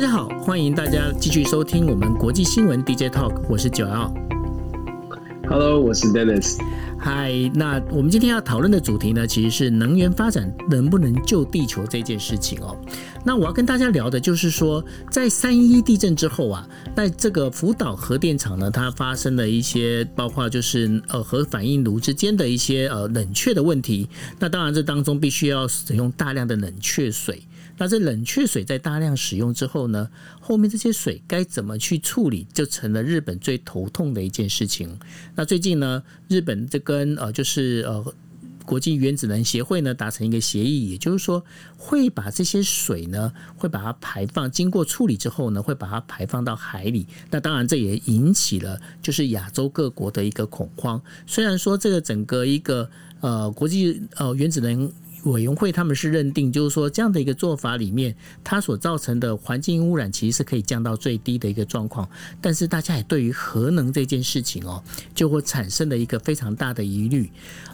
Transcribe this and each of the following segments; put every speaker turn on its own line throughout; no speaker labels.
大家好，欢迎大家继续收听我们国际新闻 DJ Talk，我是九幺。
Hello，我是 Dennis。
嗨，那我们今天要讨论的主题呢，其实是能源发展能不能救地球这件事情哦。那我要跟大家聊的就是说，在三一地震之后啊，在这个福岛核电厂呢，它发生了一些，包括就是呃核反应炉之间的一些呃冷却的问题。那当然，这当中必须要使用大量的冷却水。那这冷却水在大量使用之后呢，后面这些水该怎么去处理，就成了日本最头痛的一件事情。那最近呢，日本这跟呃就是呃国际原子能协会呢达成一个协议，也就是说会把这些水呢会把它排放，经过处理之后呢会把它排放到海里。那当然这也引起了就是亚洲各国的一个恐慌。虽然说这个整个一个呃国际呃原子能。委员会他们是认定，就是说这样的一个做法里面，它所造成的环境污染其实是可以降到最低的一个状况。但是大家也对于核能这件事情哦，就会产生了一个非常大的疑虑。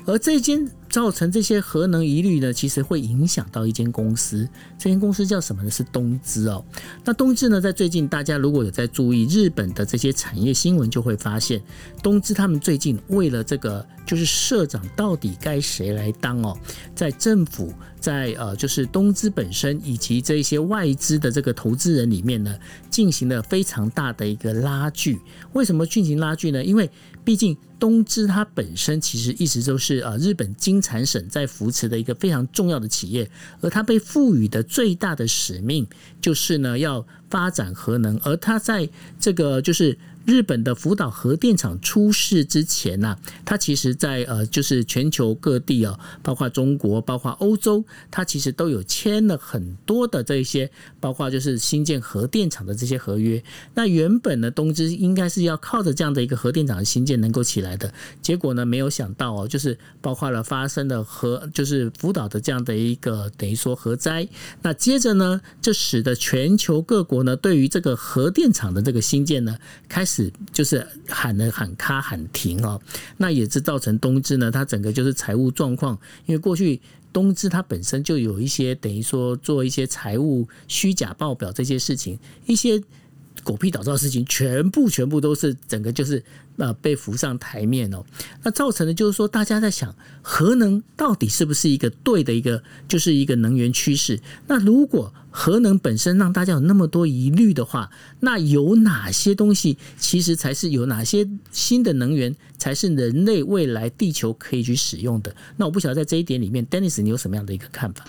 而这间造成这些核能疑虑呢，其实会影响到一间公司，这间公司叫什么呢？是东芝哦。那东芝呢，在最近大家如果有在注意日本的这些产业新闻，就会发现东芝他们最近为了这个，就是社长到底该谁来当哦，在政府。在呃，就是东芝本身以及这些外资的这个投资人里面呢，进行了非常大的一个拉锯。为什么进行拉锯呢？因为毕竟东芝它本身其实一直都是呃日本金产省在扶持的一个非常重要的企业，而它被赋予的最大的使命就是呢要发展核能，而它在这个就是。日本的福岛核电厂出事之前呢，它其实，在呃，就是全球各地啊，包括中国，包括欧洲，它其实都有签了很多的这一些，包括就是新建核电厂的这些合约。那原本呢，东芝应该是要靠着这样的一个核电厂的新建能够起来的，结果呢，没有想到哦，就是包括了发生的核，就是福岛的这样的一个等于说核灾。那接着呢，这使得全球各国呢，对于这个核电厂的这个新建呢，开始。就是喊了喊卡喊停哦，那也是造成东芝呢，它整个就是财务状况，因为过去东芝它本身就有一些等于说做一些财务虚假报表这些事情，一些。狗屁倒灶的事情，全部全部都是整个就是呃被浮上台面哦。那造成的就是说，大家在想核能到底是不是一个对的一个，就是一个能源趋势。那如果核能本身让大家有那么多疑虑的话，那有哪些东西其实才是有哪些新的能源才是人类未来地球可以去使用的？那我不晓得在这一点里面，Dennis 你有什么样的一个看法？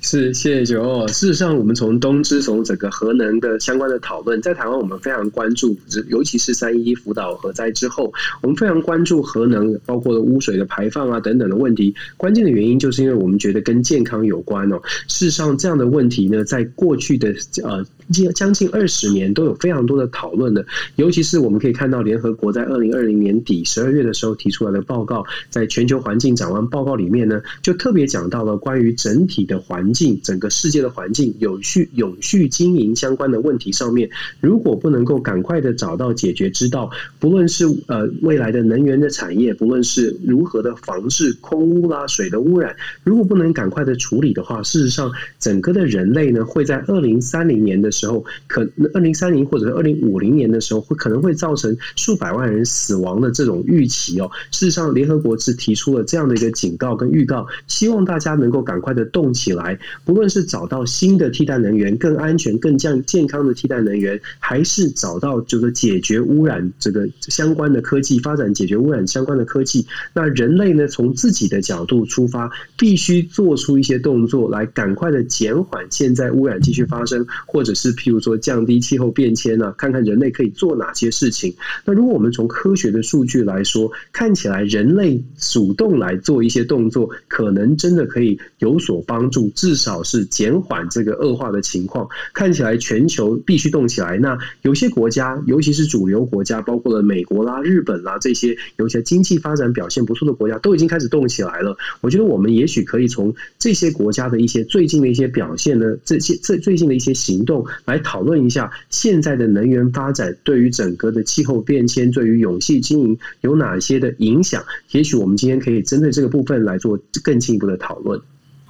是，谢谢九。事实上，我们从东芝从整个核能的相关的讨论，在台湾我们非常关注，尤其是三一福岛核灾之后，我们非常关注核能，包括了污水的排放啊等等的问题。关键的原因就是因为我们觉得跟健康有关哦。事实上，这样的问题呢，在过去的呃近将近二十年都有非常多的讨论的。尤其是我们可以看到，联合国在二零二零年底十二月的时候提出来的报告，在全球环境展望报告里面呢，就特别讲到了关于整体的环。境，整个世界的环境有序、永续经营相关的问题上面，如果不能够赶快的找到解决之道，不论是呃未来的能源的产业，不论是如何的防治空污啦、水的污染，如果不能赶快的处理的话，事实上整个的人类呢，会在二零三零年的时候，可二零三零或者是二零五零年的时候，会可能会造成数百万人死亡的这种预期哦。事实上，联合国是提出了这样的一个警告跟预告，希望大家能够赶快的动起来。不论是找到新的替代能源、更安全、更健健康的替代能源，还是找到这个解决污染这个相关的科技，发展解决污染相关的科技，那人类呢，从自己的角度出发，必须做出一些动作来，赶快的减缓现在污染继续发生，或者是譬如说降低气候变迁呢？看看人类可以做哪些事情。那如果我们从科学的数据来说，看起来人类主动来做一些动作，可能真的可以有所帮助。至少是减缓这个恶化的情况，看起来全球必须动起来。那有些国家，尤其是主流国家，包括了美国啦、日本啦这些，有些经济发展表现不错的国家，都已经开始动起来了。我觉得我们也许可以从这些国家的一些最近的一些表现呢，这些最最近的一些行动来讨论一下现在的能源发展对于整个的气候变迁、对于永续经营有哪些的影响。也许我们今天可以针对这个部分来做更进一步的讨论。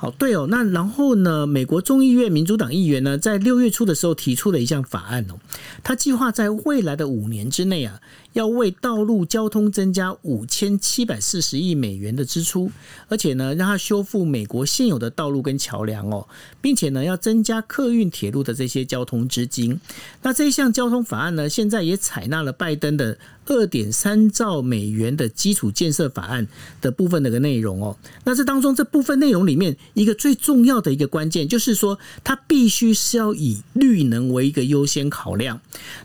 好，对哦，那然后呢？美国众议院民主党议员呢，在六月初的时候提出了一项法案哦，他计划在未来的五年之内啊，要为道路交通增加五千七百四十亿美元的支出，而且呢，让它修复美国现有的道路跟桥梁哦，并且呢，要增加客运铁路的这些交通资金。那这一项交通法案呢，现在也采纳了拜登的二点三兆美元的基础建设法案的部分的个内容哦。那这当中这部分内容里面，一个最重要的一个关键就是说，它必须是要以绿能为一个优先考量。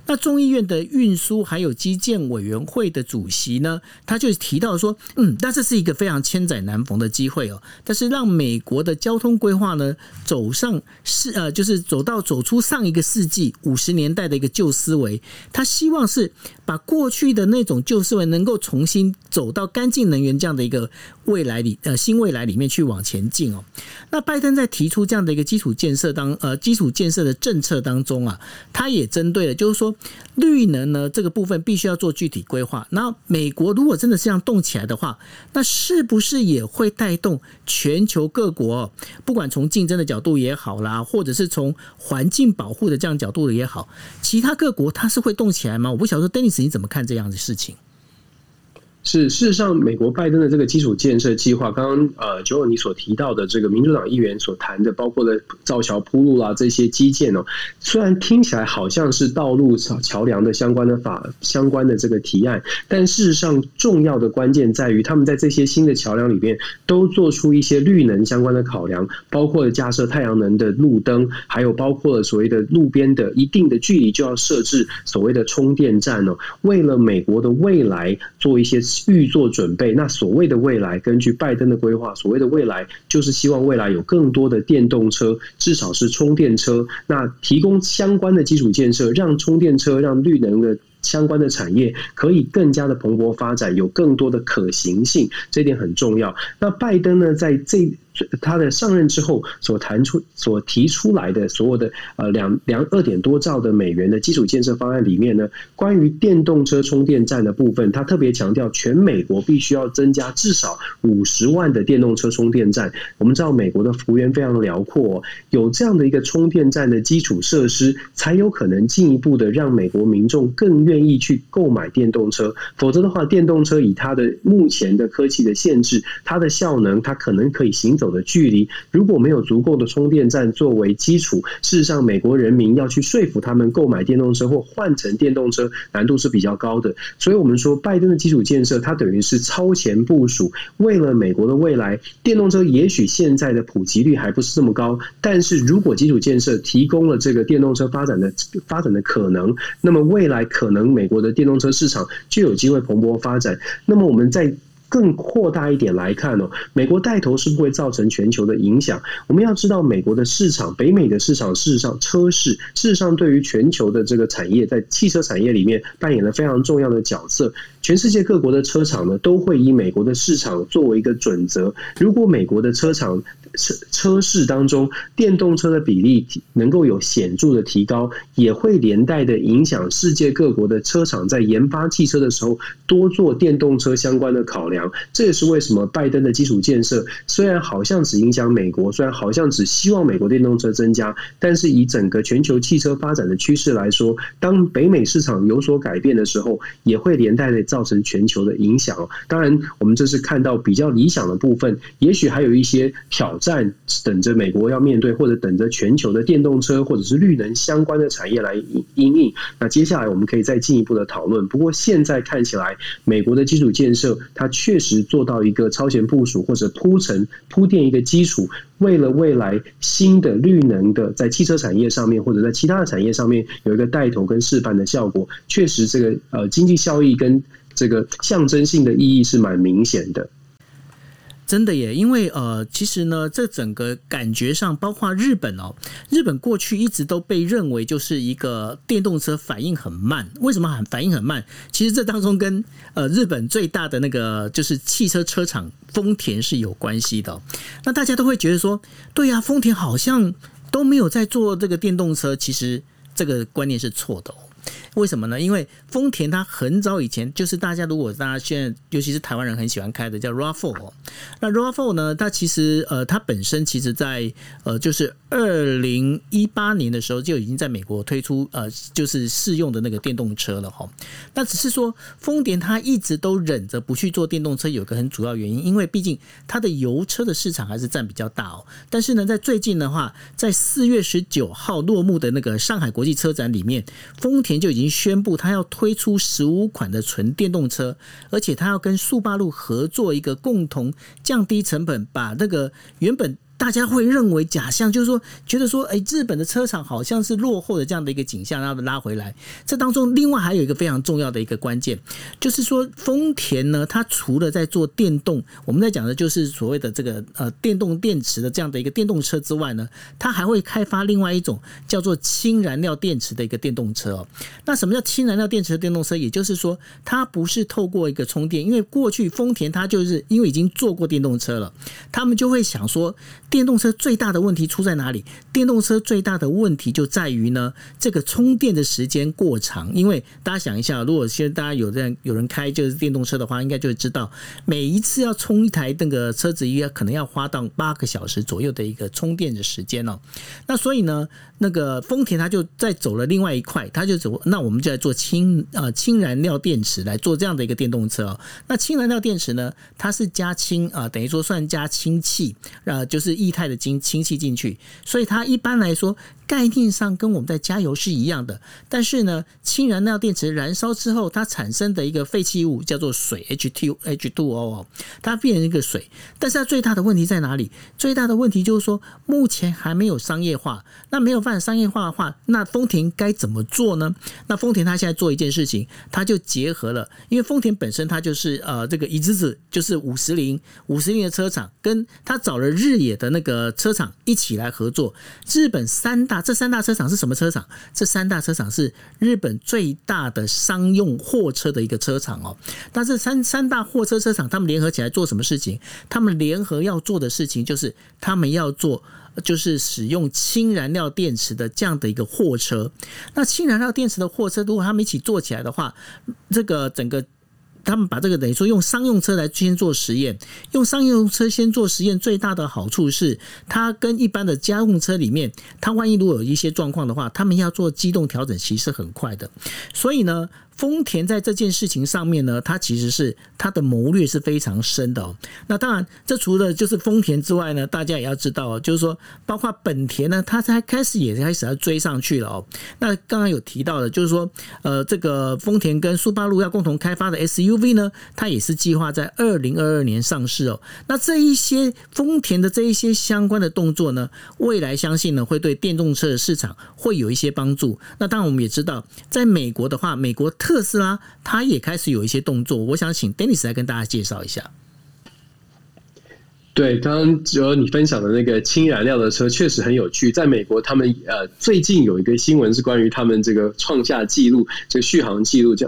那众议院的运输还有基建委员会的主席呢，他就提到说，嗯，那这是一个非常千载难逢的机会哦。但是让美国的交通规划呢，走上是呃，就是走到走出上一个世纪五十年代的一个旧思维，他希望是把过去的那种旧思维能够重新走到干净能源这样的一个未来里呃新未来里面去往前进哦。那拜登在提出这样的一个基础建设当呃基础建设的政策当中啊，他也针对了，就是说绿能呢这个部分必须要做具体规划。那美国如果真的是这样动起来的话，那是不是也会带动全球各国，不管从竞争的角度也好啦，或者是从环境保护的这样角度也好，其他各国它是会动起来吗？我不晓得说，Dennis 你怎么看这样的事情？
是，事实上，美国拜登的这个基础建设计划，刚刚呃，九欧你所提到的这个民主党议员所谈的，包括了造桥铺路啦这些基建哦，虽然听起来好像是道路桥桥梁的相关的法相关的这个提案，但事实上重要的关键在于，他们在这些新的桥梁里面都做出一些绿能相关的考量，包括了架设太阳能的路灯，还有包括了所谓的路边的一定的距离就要设置所谓的充电站哦，为了美国的未来做一些。预做准备，那所谓的未来，根据拜登的规划，所谓的未来就是希望未来有更多的电动车，至少是充电车，那提供相关的基础建设，让充电车、让绿能的相关的产业可以更加的蓬勃发展，有更多的可行性，这点很重要。那拜登呢，在这。他的上任之后所谈出、所提出来的所有的呃两两二点多兆的美元的基础建设方案里面呢，关于电动车充电站的部分，他特别强调，全美国必须要增加至少五十万的电动车充电站。我们知道美国的幅员非常辽阔，有这样的一个充电站的基础设施，才有可能进一步的让美国民众更愿意去购买电动车。否则的话，电动车以它的目前的科技的限制，它的效能，它可能可以行。走的距离，如果没有足够的充电站作为基础，事实上，美国人民要去说服他们购买电动车或换成电动车，难度是比较高的。所以，我们说，拜登的基础建设，它等于是超前部署，为了美国的未来，电动车也许现在的普及率还不是这么高，但是如果基础建设提供了这个电动车发展的发展的可能，那么未来可能美国的电动车市场就有机会蓬勃发展。那么，我们在更扩大一点来看呢，美国带头是不会造成全球的影响。我们要知道，美国的市场，北美的市场，事实上车市，事实上对于全球的这个产业，在汽车产业里面扮演了非常重要的角色。全世界各国的车厂呢，都会以美国的市场作为一个准则。如果美国的车厂车车市当中电动车的比例能够有显著的提高，也会连带的影响世界各国的车厂在研发汽车的时候多做电动车相关的考量。这也是为什么拜登的基础建设虽然好像只影响美国，虽然好像只希望美国电动车增加，但是以整个全球汽车发展的趋势来说，当北美市场有所改变的时候，也会连带的造成全球的影响。当然，我们这是看到比较理想的部分，也许还有一些挑战等着美国要面对，或者等着全球的电动车或者是绿能相关的产业来因应。那接下来我们可以再进一步的讨论。不过现在看起来，美国的基础建设它确实做到一个超前部署，或者铺陈铺垫一个基础，为了未来新的绿能的在汽车产业上面，或者在其他的产业上面有一个带头跟示范的效果，确实这个呃经济效益跟这个象征性的意义是蛮明显的。
真的耶，因为呃，其实呢，这整个感觉上，包括日本哦，日本过去一直都被认为就是一个电动车反应很慢。为什么很反应很慢？其实这当中跟呃日本最大的那个就是汽车车厂丰田是有关系的。那大家都会觉得说，对呀，丰田好像都没有在做这个电动车。其实这个观念是错的。为什么呢？因为丰田它很早以前就是大家如果大家现在尤其是台湾人很喜欢开的叫 RAV4，那 RAV4 呢，它其实呃它本身其实在呃就是二零一八年的时候就已经在美国推出呃就是试用的那个电动车了哈。那只是说丰田它一直都忍着不去做电动车，有个很主要原因，因为毕竟它的油车的市场还是占比较大哦。但是呢，在最近的话，在四月十九号落幕的那个上海国际车展里面，丰田就已经宣布，他要推出十五款的纯电动车，而且他要跟速八路合作一个共同降低成本，把那个原本。大家会认为假象，就是说觉得说，哎，日本的车厂好像是落后的这样的一个景象，然后拉回来。这当中，另外还有一个非常重要的一个关键，就是说丰田呢，它除了在做电动，我们在讲的就是所谓的这个呃电动电池的这样的一个电动车之外呢，它还会开发另外一种叫做氢燃料电池的一个电动车哦。那什么叫氢燃料电池的电动车？也就是说，它不是透过一个充电，因为过去丰田它就是因为已经做过电动车了，他们就会想说。电动车最大的问题出在哪里？电动车最大的问题就在于呢，这个充电的时间过长。因为大家想一下，如果现在大家有人有人开就是电动车的话，应该就会知道，每一次要充一台那个车子，应该可能要花到八个小时左右的一个充电的时间哦。那所以呢，那个丰田它就在走了另外一块，它就走，那我们就来做氢啊氢燃料电池来做这样的一个电动车哦。那氢燃料电池呢，它是加氢啊，等于说算加氢气啊，就是。液态的氢氢气进去，所以它一般来说概念上跟我们在加油是一样的。但是呢，氢燃料电池燃烧之后，它产生的一个废弃物叫做水 H2 H2O，它变成一个水。但是它最大的问题在哪里？最大的问题就是说，目前还没有商业化。那没有办法商业化的话，那丰田该怎么做呢？那丰田它现在做一件事情，它就结合了，因为丰田本身它就是呃这个一直子就是五十铃五十铃的车厂，跟他找了日野的。那个车厂一起来合作，日本三大那这三大车厂是什么车厂？这三大车厂是日本最大的商用货车的一个车厂哦。那这三三大货车车厂，他们联合起来做什么事情？他们联合要做的事情就是，他们要做就是使用氢燃料电池的这样的一个货车。那氢燃料电池的货车，如果他们一起做起来的话，这个整个。他们把这个等于说用商用车来先做实验，用商用车先做实验，最大的好处是它跟一般的家用车里面，它万一如果有一些状况的话，他们要做机动调整，其实很快的。所以呢。丰田在这件事情上面呢，它其实是它的谋略是非常深的哦。那当然，这除了就是丰田之外呢，大家也要知道哦，就是说，包括本田呢，它才开始也开始要追上去了哦。那刚刚有提到的，就是说，呃，这个丰田跟苏巴路要共同开发的 SUV 呢，它也是计划在二零二二年上市哦。那这一些丰田的这一些相关的动作呢，未来相信呢，会对电动车的市场会有一些帮助。那当然，我们也知道，在美国的话，美国。特斯拉，它也开始有一些动作，我想请 Dennis 来跟大家介绍一下。
对，刚刚只有你分享的那个氢燃料的车确实很有趣。在美国，他们呃最近有一个新闻是关于他们这个创下记录，这个续航记录叫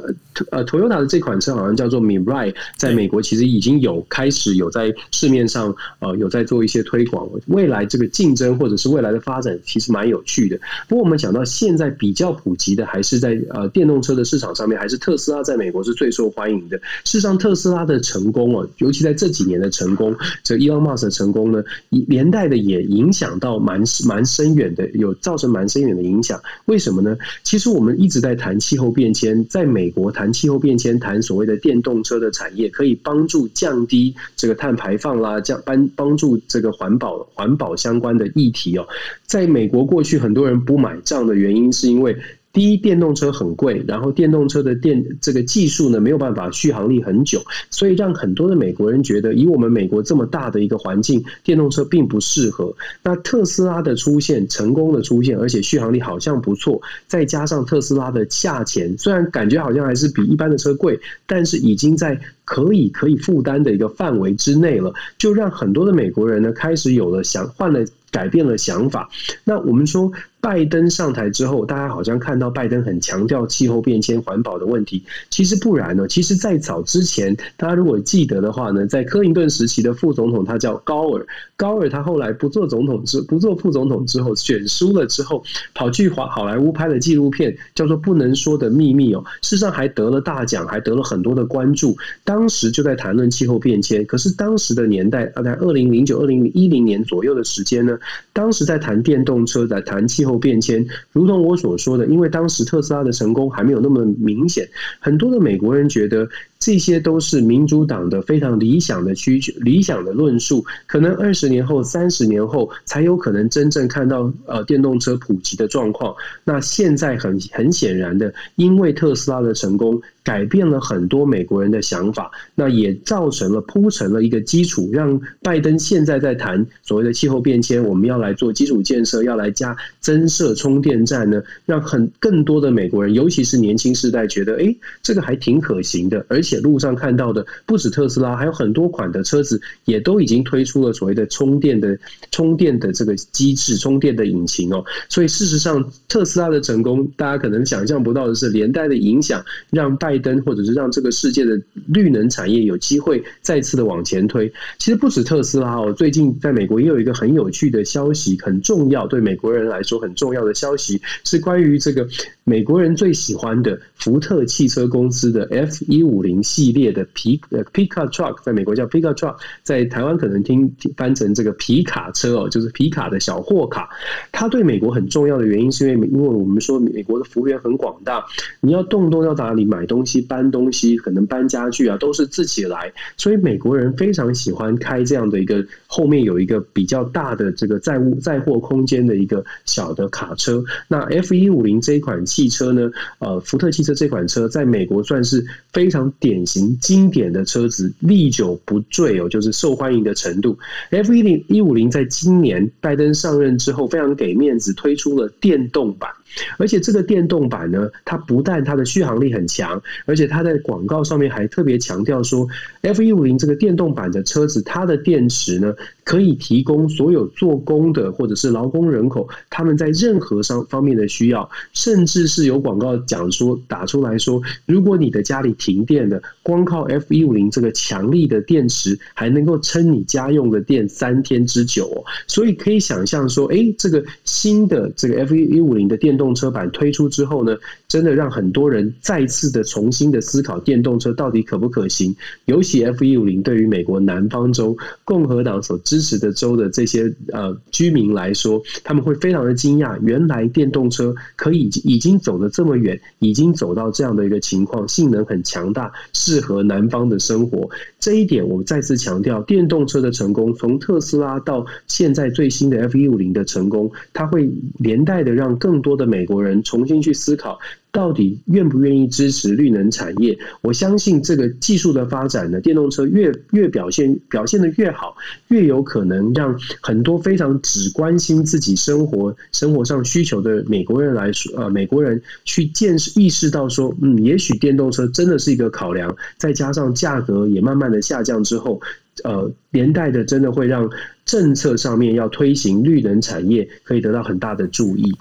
呃 Toyota 的这款车好像叫做 Mirai，在美国其实已经有开始有在市面上呃有在做一些推广。未来这个竞争或者是未来的发展其实蛮有趣的。不过我们讲到现在比较普及的还是在呃电动车的市场上面，还是特斯拉在美国是最受欢迎的。事实上，特斯拉的成功哦，尤其在这几年的成功，这一。Musk 的成功呢，连带的也影响到蛮蛮深远的，有造成蛮深远的影响。为什么呢？其实我们一直在谈气候变迁，在美国谈气候变迁，谈所谓的电动车的产业，可以帮助降低这个碳排放啦，降帮帮助这个环保环保相关的议题哦。在美国过去很多人不买账的原因，是因为。第一，电动车很贵，然后电动车的电这个技术呢，没有办法续航力很久，所以让很多的美国人觉得，以我们美国这么大的一个环境，电动车并不适合。那特斯拉的出现，成功的出现，而且续航力好像不错，再加上特斯拉的价钱，虽然感觉好像还是比一般的车贵，但是已经在可以可以负担的一个范围之内了，就让很多的美国人呢开始有了想换了。改变了想法。那我们说，拜登上台之后，大家好像看到拜登很强调气候变迁、环保的问题，其实不然呢。其实，在早之前，大家如果记得的话呢，在克林顿时期的副总统他叫高尔，高尔他后来不做总统之不做副总统之后，选输了之后，跑去华好莱坞拍了纪录片，叫做《不能说的秘密》哦，事实上还得了大奖，还得了很多的关注。当时就在谈论气候变迁，可是当时的年代，大概二零零九、二零一零年左右的时间呢，当时在谈电动车，在谈气候变迁，如同我所说的，因为当时特斯拉的成功还没有那么明显，很多的美国人觉得。这些都是民主党的非常理想的需求、理想的论述，可能二十年后、三十年后才有可能真正看到呃电动车普及的状况。那现在很很显然的，因为特斯拉的成功。改变了很多美国人的想法，那也造成了铺成了一个基础，让拜登现在在谈所谓的气候变迁，我们要来做基础建设，要来加增设充电站呢，让很更多的美国人，尤其是年轻世代，觉得哎，这个还挺可行的。而且路上看到的不止特斯拉，还有很多款的车子也都已经推出了所谓的充电的充电的这个机制、充电的引擎哦。所以事实上，特斯拉的成功，大家可能想象不到的是，连带的影响让拜。灯，或者是让这个世界的绿能产业有机会再次的往前推。其实不止特斯拉哦，最近在美国也有一个很有趣的消息，很重要，对美国人来说很重要的消息是关于这个美国人最喜欢的福特汽车公司的 F 一五零系列的皮呃 Pickup Truck，在美国叫 Pickup Truck，在台湾可能听翻成这个皮卡车哦，就是皮卡的小货卡。它对美国很重要的原因，是因为因为我们说美国的幅员很广大，你要动不动要哪里买东西。搬东西，可能搬家具啊，都是自己来，所以美国人非常喜欢开这样的一个后面有一个比较大的这个载物载货空间的一个小的卡车。那 F 一五零这一款汽车呢，呃，福特汽车这款车在美国算是非常典型经典的车子，历久不坠哦，就是受欢迎的程度。F 一零一五零在今年拜登上任之后，非常给面子，推出了电动版。而且这个电动版呢，它不但它的续航力很强，而且它在广告上面还特别强调说，F 一五零这个电动版的车子，它的电池呢，可以提供所有做工的或者是劳工人口他们在任何上方面的需要，甚至是有广告讲说打出来说，如果你的家里停电了，光靠 F150 这个强力的电池，还能够撑你家用的电三天之久哦。所以可以想象说，哎，这个新的这个 F150 的电动车版推出之后呢，真的让很多人再次的重新的思考电动车到底可不可行。尤其 F150 对于美国南方州共和党所支支持的州的这些呃居民来说，他们会非常的惊讶，原来电动车可以已经走得这么远，已经走到这样的一个情况，性能很强大，适合南方的生活。这一点我再次强调，电动车的成功，从特斯拉到现在最新的 F150 的成功，它会连带的让更多的美国人重新去思考，到底愿不愿意支持绿能产业？我相信这个技术的发展呢，电动车越越表现表现的越好，越有可能让很多非常只关心自己生活生活上需求的美国人来说，呃，美国人去见识意识到说，嗯，也许电动车真的是一个考量，再加上价格也慢慢的下降之后，呃，连带的真的会让政策上面要推行绿能产业可以得到很大的注意。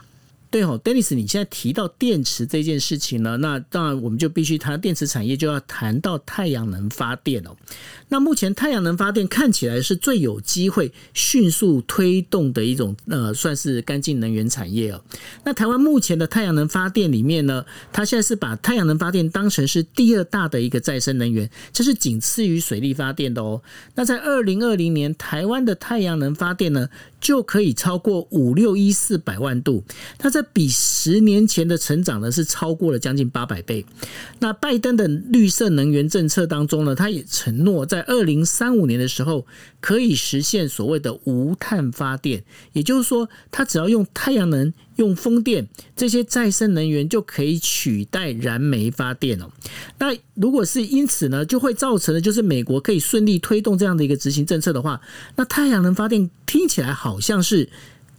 对哦，Dennis，你现在提到电池这件事情呢，那当然我们就必须谈电池产业，就要谈到太阳能发电哦。那目前太阳能发电看起来是最有机会迅速推动的一种呃，算是干净能源产业哦。那台湾目前的太阳能发电里面呢，它现在是把太阳能发电当成是第二大的一个再生能源，这是仅次于水力发电的哦。那在二零二零年，台湾的太阳能发电呢，就可以超过五六一四百万度，那这比十年前的成长呢是超过了将近八百倍。那拜登的绿色能源政策当中呢，他也承诺在二零三五年的时候可以实现所谓的无碳发电，也就是说，他只要用太阳能、用风电这些再生能源就可以取代燃煤发电哦。那如果是因此呢，就会造成的就是美国可以顺利推动这样的一个执行政策的话，那太阳能发电听起来好像是。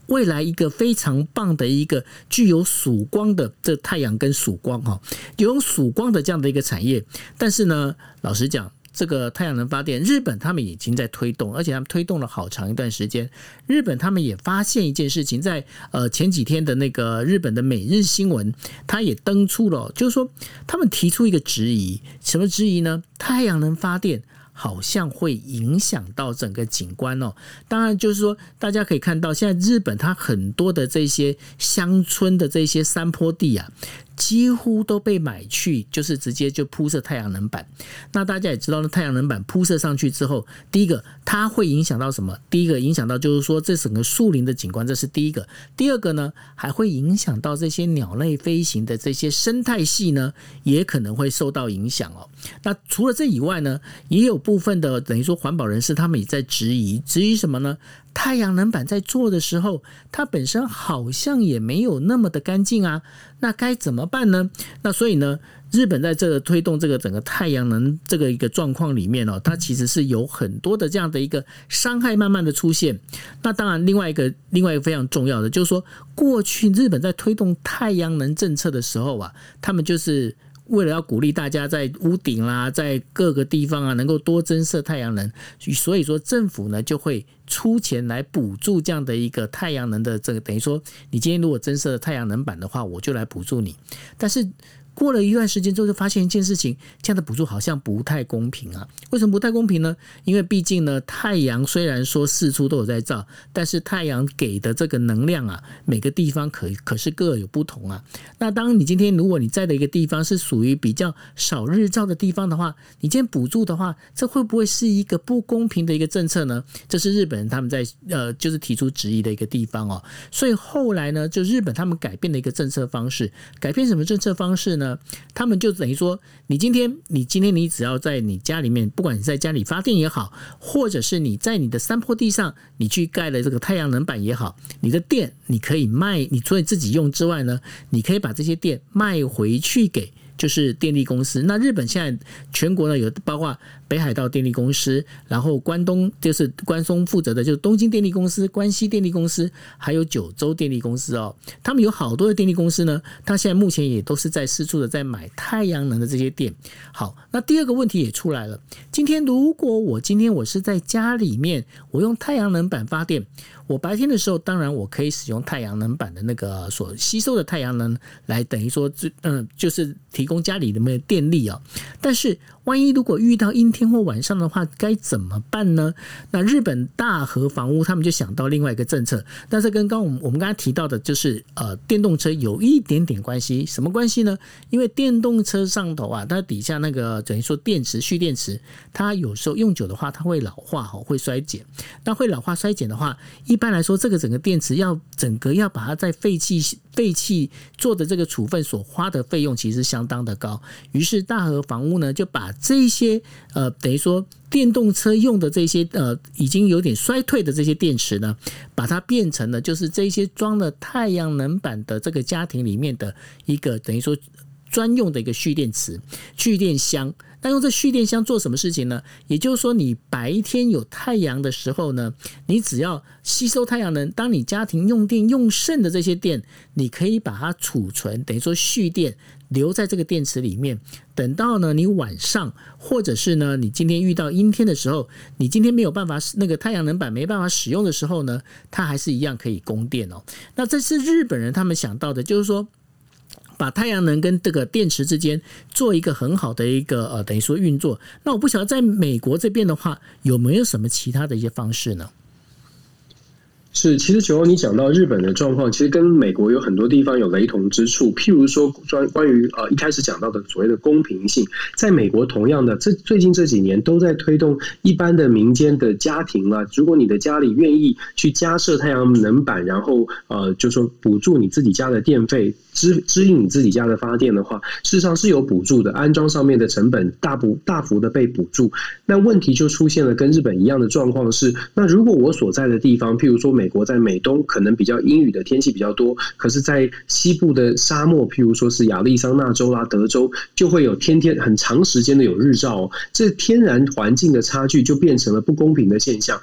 未来一个非常棒的一个具有曙光的这太阳跟曙光哈，有曙光的这样的一个产业，但是呢，老实讲，这个太阳能发电，日本他们已经在推动，而且他们推动了好长一段时间。日本他们也发现一件事情，在呃前几天的那个日本的每日新闻，他也登出了，就是说他们提出一个质疑，什么质疑呢？太阳能发电。好像会影响到整个景观哦。当然，就是说，大家可以看到，现在日本它很多的这些乡村的这些山坡地啊。几乎都被买去，就是直接就铺设太阳能板。那大家也知道，那太阳能板铺设上去之后，第一个它会影响到什么？第一个影响到就是说，这整个树林的景观，这是第一个。第二个呢，还会影响到这些鸟类飞行的这些生态系呢，也可能会受到影响哦。那除了这以外呢，也有部分的等于说环保人士，他们也在质疑，质疑什么呢？太阳能板在做的时候，它本身好像也没有那么的干净啊，那该怎么办呢？那所以呢，日本在这个推动这个整个太阳能这个一个状况里面哦，它其实是有很多的这样的一个伤害慢慢的出现。那当然，另外一个另外一个非常重要的就是说，过去日本在推动太阳能政策的时候啊，他们就是。为了要鼓励大家在屋顶啦，在各个地方啊，能够多增设太阳能，所以说政府呢就会出钱来补助这样的一个太阳能的这个，等于说你今天如果增设太阳能板的话，我就来补助你，但是。过了一段时间之后，就发现一件事情，这样的补助好像不太公平啊。为什么不太公平呢？因为毕竟呢，太阳虽然说四处都有在照，但是太阳给的这个能量啊，每个地方可可是各有不同啊。那当你今天如果你在的一个地方是属于比较少日照的地方的话，你今天补助的话，这会不会是一个不公平的一个政策呢？这是日本人他们在呃，就是提出质疑的一个地方哦。所以后来呢，就日本他们改变了一个政策方式，改变什么政策方式呢？他们就等于说，你今天，你今天，你只要在你家里面，不管你在家里发电也好，或者是你在你的山坡地上，你去盖了这个太阳能板也好，你的电你可以卖，你除了自己用之外呢，你可以把这些电卖回去给。就是电力公司。那日本现在全国呢，有包括北海道电力公司，然后关东就是关东负责的，就是东京电力公司、关西电力公司，还有九州电力公司哦。他们有好多的电力公司呢，他现在目前也都是在四处的在买太阳能的这些电。好，那第二个问题也出来了。今天如果我今天我是在家里面，我用太阳能板发电。我白天的时候，当然我可以使用太阳能板的那个所吸收的太阳能来等于说，嗯，就是提供家里的那个电力啊。但是，万一如果遇到阴天或晚上的话，该怎么办呢？那日本大和房屋他们就想到另外一个政策，但是跟刚我们我们刚才提到的，就是呃电动车有一点点关系。什么关系呢？因为电动车上头啊，它底下那个等于说电池蓄电池，它有时候用久的话，它会老化哈，会衰减。那会老化衰减的话，一般来说，这个整个电池要整个要把它在废弃废弃做的这个处分所花的费用，其实相当的高。于是大和房屋呢就把这一些呃，等于说电动车用的这些呃，已经有点衰退的这些电池呢，把它变成了就是这些装了太阳能板的这个家庭里面的一个等于说专用的一个蓄电池、蓄电箱。那用这蓄电箱做什么事情呢？也就是说，你白天有太阳的时候呢，你只要吸收太阳能，当你家庭用电用剩的这些电，你可以把它储存，等于说蓄电留在这个电池里面。等到呢，你晚上或者是呢，你今天遇到阴天的时候，你今天没有办法那个太阳能板没办法使用的时候呢，它还是一样可以供电哦。那这是日本人他们想到的，就是说。把太阳能跟这个电池之间做一个很好的一个呃，等于说运作。那我不晓得在美国这边的话，有没有什么其他的一些方式呢？
是，其实九欧你讲到日本的状况，其实跟美国有很多地方有雷同之处。譬如说，专关于呃一开始讲到的所谓的公平性，在美国同样的，这最近这几年都在推动一般的民间的家庭啊，如果你的家里愿意去加设太阳能板，然后呃就说补助你自己家的电费，支支应你自己家的发电的话，事实上是有补助的，安装上面的成本大幅大幅的被补助。那问题就出现了，跟日本一样的状况是，那如果我所在的地方，譬如说美。美国在美东可能比较阴雨的天气比较多，可是，在西部的沙漠，譬如说是亚利桑那州啦、德州，就会有天天很长时间的有日照。这天然环境的差距就变成了不公平的现象。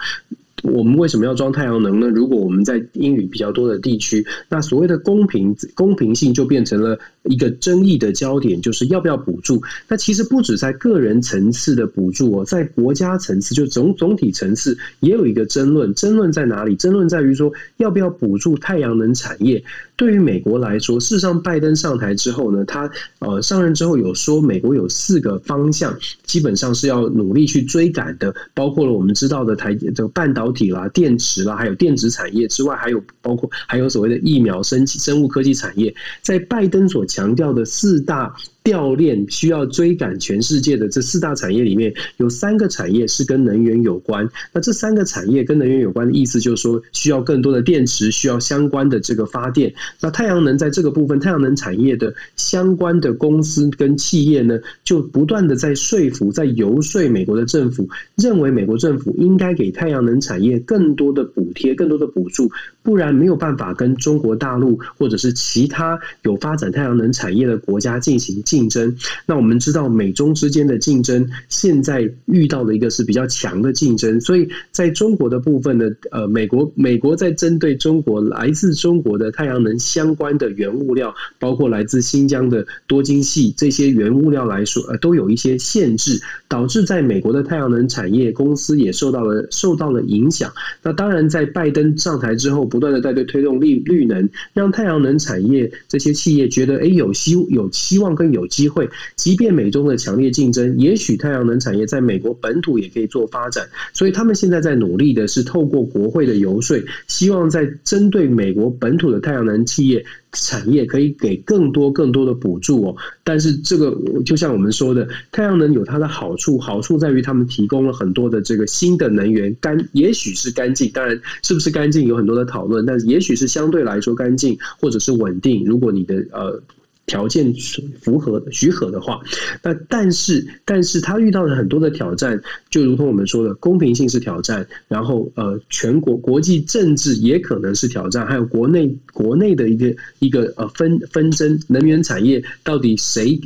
我们为什么要装太阳能呢？如果我们在阴雨比较多的地区，那所谓的公平公平性就变成了一个争议的焦点，就是要不要补助？那其实不止在个人层次的补助哦，在国家层次就总总体层次也有一个争论。争论在哪里？争论在于说要不要补助太阳能产业。对于美国来说，事实上拜登上台之后呢，他呃上任之后有说，美国有四个方向，基本上是要努力去追赶的，包括了我们知道的台这个半导体啦、电池啦，还有电子产业之外，还有包括还有所谓的疫苗、生生物科技产业，在拜登所强调的四大。掉链需要追赶全世界的这四大产业里面，有三个产业是跟能源有关。那这三个产业跟能源有关的意思，就是说需要更多的电池，需要相关的这个发电。那太阳能在这个部分，太阳能产业的相关的公司跟企业呢，就不断的在说服、在游说美国的政府，认为美国政府应该给太阳能产业更多的补贴、更多的补助，不然没有办法跟中国大陆或者是其他有发展太阳能产业的国家进行。竞争，那我们知道美中之间的竞争，现在遇到的一个是比较强的竞争，所以在中国的部分呢，呃，美国美国在针对中国来自中国的太阳能相关的原物料，包括来自新疆的多晶系这些原物料来说，呃，都有一些限制，导致在美国的太阳能产业公司也受到了受到了影响。那当然，在拜登上台之后，不断的在对推动绿绿能，让太阳能产业这些企业觉得，哎，有希有希望跟。有机会，即便美中的强烈竞争，也许太阳能产业在美国本土也可以做发展。所以他们现在在努力的是透过国会的游说，希望在针对美国本土的太阳能企业产业，可以给更多更多的补助哦。但是这个就像我们说的，太阳能有它的好处，好处在于他们提供了很多的这个新的能源，干也许是干净，当然是不是干净有很多的讨论，但是也许是相对来说干净或者是稳定。如果你的呃。条件符合许可的话，那但是但是他遇到了很多的挑战，就如同我们说的，公平性是挑战，然后呃，全国国际政治也可能是挑战，还有国内国内的一个一个呃纷纷争，能源产业到底谁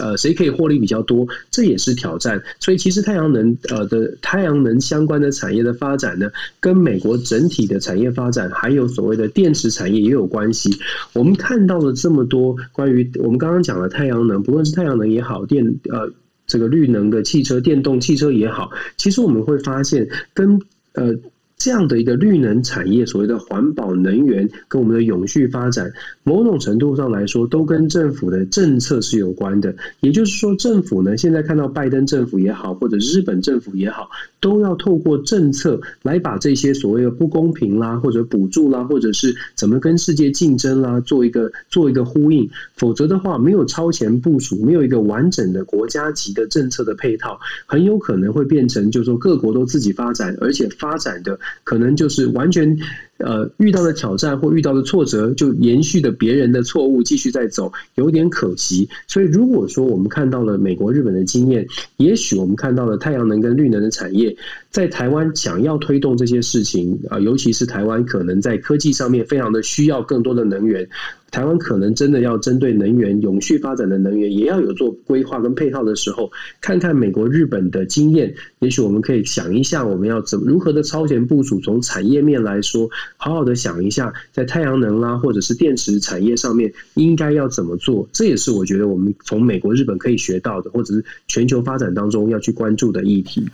呃谁可以获利比较多，这也是挑战。所以其实太阳能呃的太阳能相关的产业的发展呢，跟美国整体的产业发展，还有所谓的电池产业也有关系。我们看到了这么多关于。我们刚刚讲了太阳能，不论是太阳能也好，电呃这个绿能的汽车、电动汽车也好，其实我们会发现跟呃。这样的一个绿能产业，所谓的环保能源跟我们的永续发展，某种程度上来说，都跟政府的政策是有关的。也就是说，政府呢，现在看到拜登政府也好，或者日本政府也好，都要透过政策来把这些所谓的不公平啦，或者补助啦，或者是怎么跟世界竞争啦，做一个做一个呼应。否则的话，没有超前部署，没有一个完整的国家级的政策的配套，很有可能会变成，就是说各国都自己发展，而且发展的。可能就是完全呃遇到的挑战或遇到的挫折，就延续的别人的错误继续在走，有点可惜。所以如果说我们看到了美国、日本的经验，也许我们看到了太阳能跟绿能的产业，在台湾想要推动这些事情啊，尤其是台湾可能在科技上面非常的需要更多的能源。台湾可能真的要针对能源永续发展的能源，也要有做规划跟配套的时候，看看美国、日本的经验，也许我们可以想一下，我们要怎如何的超前部署。从产业面来说，好好的想一下，在太阳能啦，或者是电池产业上面，应该要怎么做。这也是我觉得我们从美国、日本可以学到的，或者是全球发展当中要去关注的议题。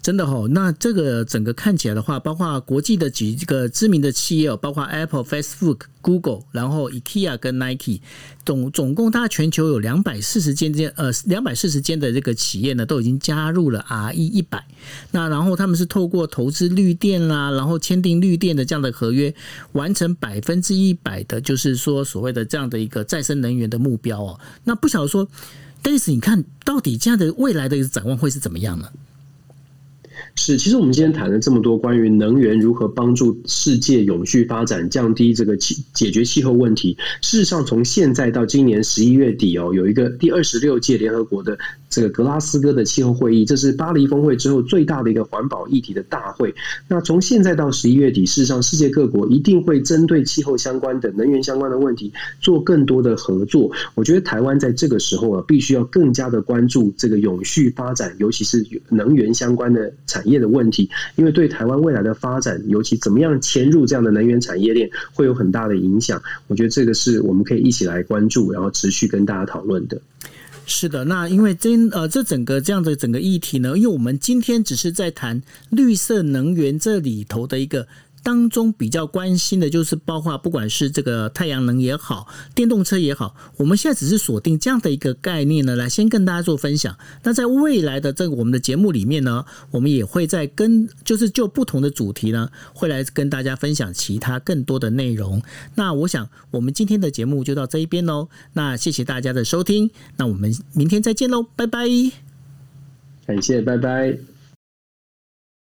真的哦，那这个整个看起来的话，包括国际的几个知名的企业，包括 Apple、Facebook、Google，然后 IKEA 跟 Nike，总总共大概全球有两百四十间间呃两百四十间的这个企业呢，都已经加入了 RE 一百。那然后他们是透过投资绿电啦，然后签订绿电的这样的合约，完成百分之一百的，就是说所谓的这样的一个再生能源的目标哦。那不晓得说，Dennis，你看到底这样的未来的展望会是怎么样呢？
是，其实我们今天谈了这么多关于能源如何帮助世界永续发展、降低这个气解决气候问题。事实上，从现在到今年十一月底哦，有一个第二十六届联合国的这个格拉斯哥的气候会议，这是巴黎峰会之后最大的一个环保议题的大会。那从现在到十一月底，事实上世界各国一定会针对气候相关的、能源相关的问题做更多的合作。我觉得台湾在这个时候啊，必须要更加的关注这个永续发展，尤其是能源相关的产业。的问题，因为对台湾未来的发展，尤其怎么样迁入这样的能源产业链，会有很大的影响。我觉得这个是我们可以一起来关注，然后持续跟大家讨论的。
是的，那因为今呃这整个这样的整个议题呢，因为我们今天只是在谈绿色能源这里头的一个。当中比较关心的就是，包括不管是这个太阳能也好，电动车也好，我们现在只是锁定这样的一个概念呢，来先跟大家做分享。那在未来的这个我们的节目里面呢，我们也会再跟就是就不同的主题呢，会来跟大家分享其他更多的内容。那我想我们今天的节目就到这一边喽。那谢谢大家的收听，那我们明天再见喽，拜拜。
感谢，拜拜。